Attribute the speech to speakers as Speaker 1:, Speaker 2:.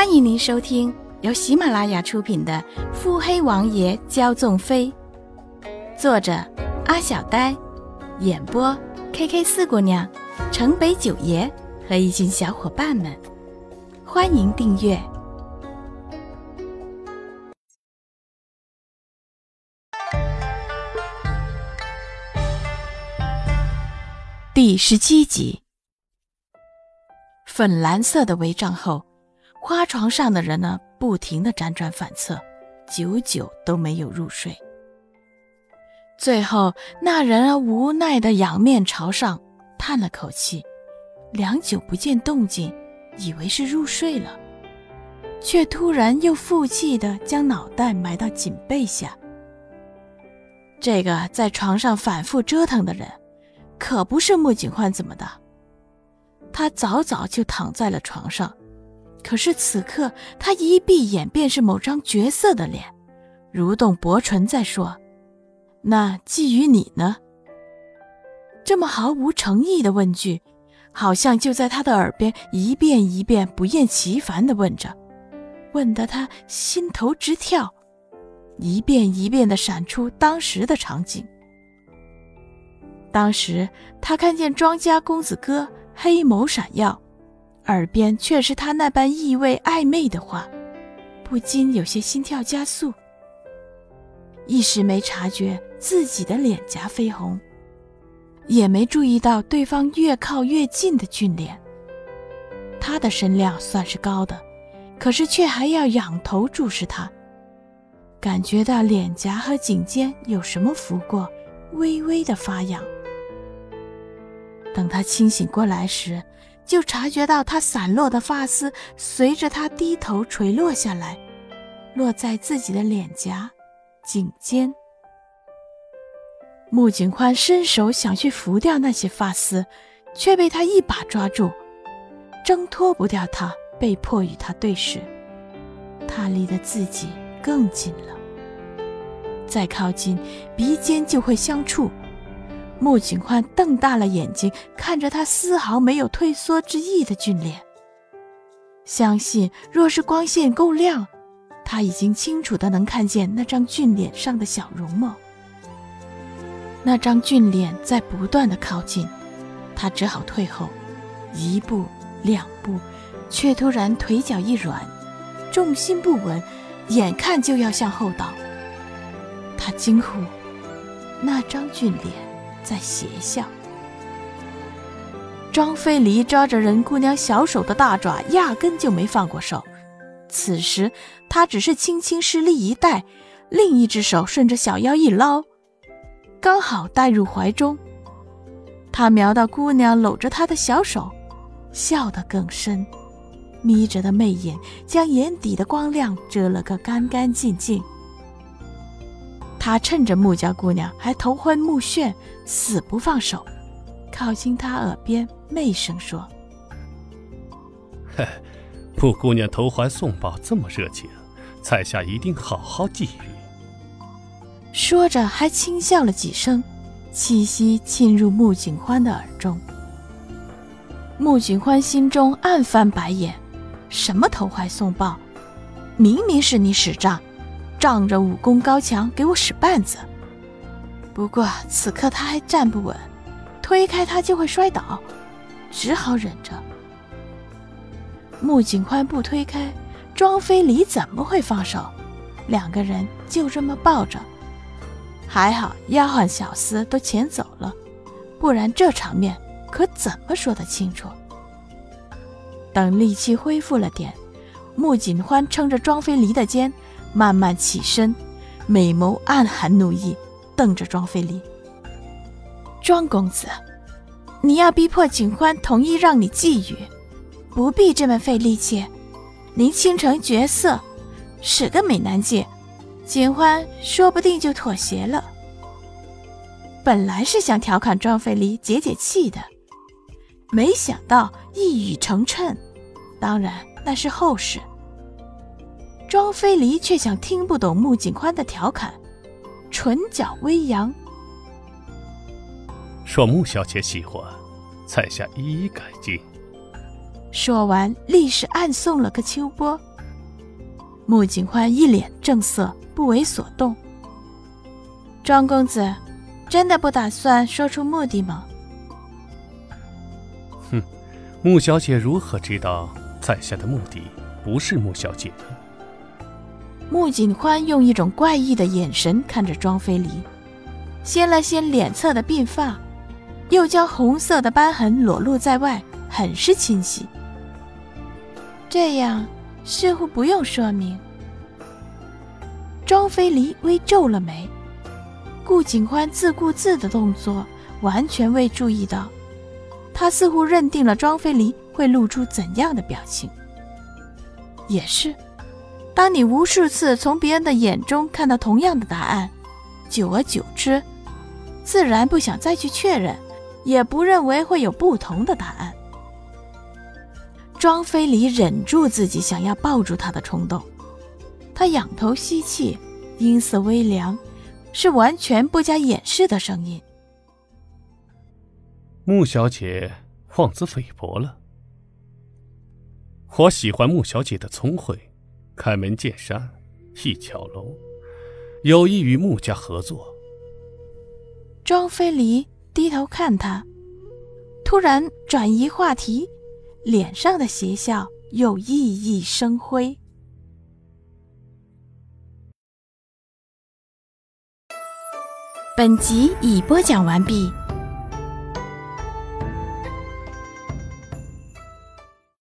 Speaker 1: 欢迎您收听由喜马拉雅出品的《腹黑王爷骄纵妃》，作者阿小呆，演播 K K 四姑娘、城北九爷和一群小伙伴们。欢迎订阅第十七集。粉蓝色的帷帐后。花床上的人呢，不停的辗转反侧，久久都没有入睡。最后，那人啊无奈的仰面朝上，叹了口气，良久不见动静，以为是入睡了，却突然又负气的将脑袋埋到颈背下。这个在床上反复折腾的人，可不是穆景焕怎么的？他早早就躺在了床上。可是此刻，他一闭眼便是某张绝色的脸，蠕动薄唇在说：“那寄予你呢？”这么毫无诚意的问句，好像就在他的耳边一遍一遍不厌其烦地问着，问得他心头直跳，一遍一遍地闪出当时的场景。当时他看见庄家公子哥黑眸闪耀。耳边却是他那般意味暧昧的话，不禁有些心跳加速。一时没察觉自己的脸颊绯红，也没注意到对方越靠越近的俊脸。他的身量算是高的，可是却还要仰头注视他，感觉到脸颊和颈肩有什么拂过，微微的发痒。等他清醒过来时，就察觉到他散落的发丝随着他低头垂落下来，落在自己的脸颊、颈间。穆景宽伸手想去拂掉那些发丝，却被他一把抓住，挣脱不掉他，被迫与他对视。他离得自己更近了，再靠近，鼻尖就会相触。穆景欢瞪大了眼睛，看着他丝毫没有退缩之意的俊脸。相信若是光线够亮，他已经清楚的能看见那张俊脸上的小容貌。那张俊脸在不断的靠近，他只好退后，一步两步，却突然腿脚一软，重心不稳，眼看就要向后倒。他惊呼：“那张俊脸！”在邪笑。张飞离抓着任姑娘小手的大爪，压根就没放过手。此时，他只是轻轻施力一带，另一只手顺着小腰一捞，刚好带入怀中。他瞄到姑娘搂着他的小手，笑得更深，眯着的媚眼将眼底的光亮遮了个干干净净。他趁着穆家姑娘还头昏目眩，死不放手，靠近她耳边媚声说：“
Speaker 2: 嘿，穆姑娘投怀送抱这么热情，在下一定好好觊觎。”
Speaker 1: 说着还轻笑了几声，气息沁入穆景欢的耳中。穆景欢心中暗翻白眼：什么投怀送抱？明明是你使诈！仗着武功高强给我使绊子，不过此刻他还站不稳，推开他就会摔倒，只好忍着。穆景宽不推开，庄飞离怎么会放手？两个人就这么抱着，还好丫鬟小厮都遣走了，不然这场面可怎么说得清楚？等力气恢复了点，穆景欢撑着庄飞离的肩。慢慢起身，美眸暗含怒意，瞪着庄飞离。庄公子，你要逼迫景欢同意让你觊觎，不必这么费力气。您倾城绝色，使个美男计，景欢说不定就妥协了。本来是想调侃庄飞离解解气的，没想到一语成谶。当然，那是后事。庄飞离却像听不懂穆景宽的调侃，唇角微扬。
Speaker 2: 说穆小姐喜欢，在下一一改进。
Speaker 1: 说完，立时暗送了个秋波，穆景欢一脸正色，不为所动。庄公子，真的不打算说出目的吗？
Speaker 2: 哼，穆小姐如何知道在下的目的不是穆小姐呢？
Speaker 1: 穆景欢用一种怪异的眼神看着庄飞离，掀了掀脸侧的鬓发，又将红色的斑痕裸露在外，很是清晰。这样似乎不用说明。庄飞离微皱了眉，顾景欢自顾自的动作完全未注意到，他似乎认定了庄飞离会露出怎样的表情。也是。当你无数次从别人的眼中看到同样的答案，久而久之，自然不想再去确认，也不认为会有不同的答案。庄飞离忍住自己想要抱住他的冲动，他仰头吸气，音色微凉，是完全不加掩饰的声音。
Speaker 2: 穆小姐妄自菲薄了，我喜欢穆小姐的聪慧。开门见山，一巧楼，有意与穆家合作。
Speaker 1: 庄飞离低头看他，突然转移话题，脸上的邪笑又熠熠生辉。本集已播讲完毕。